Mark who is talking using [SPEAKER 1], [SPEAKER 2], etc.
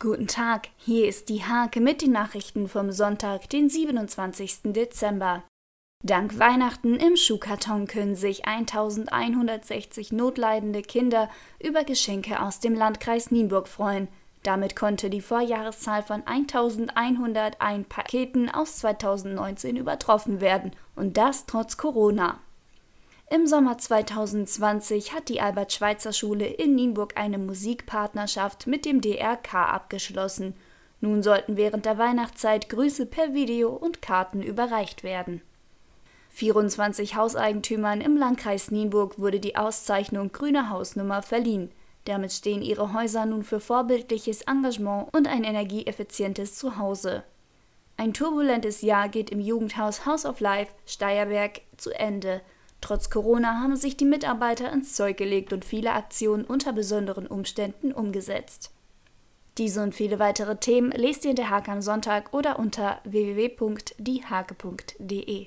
[SPEAKER 1] Guten Tag, hier ist die Hake mit den Nachrichten vom Sonntag, den 27. Dezember. Dank Weihnachten im Schuhkarton können sich 1160 notleidende Kinder über Geschenke aus dem Landkreis Nienburg freuen. Damit konnte die Vorjahreszahl von 1101 Paketen aus 2019 übertroffen werden, und das trotz Corona. Im Sommer 2020 hat die Albert-Schweitzer-Schule in Nienburg eine Musikpartnerschaft mit dem DRK abgeschlossen. Nun sollten während der Weihnachtszeit Grüße per Video und Karten überreicht werden. 24 Hauseigentümern im Landkreis Nienburg wurde die Auszeichnung Grüne Hausnummer verliehen. Damit stehen ihre Häuser nun für vorbildliches Engagement und ein energieeffizientes Zuhause. Ein turbulentes Jahr geht im Jugendhaus House of Life Steierberg zu Ende. Trotz Corona haben sich die Mitarbeiter ins Zeug gelegt und viele Aktionen unter besonderen Umständen umgesetzt. Diese und viele weitere Themen lest ihr in der Hake am Sonntag oder unter www.diehake.de.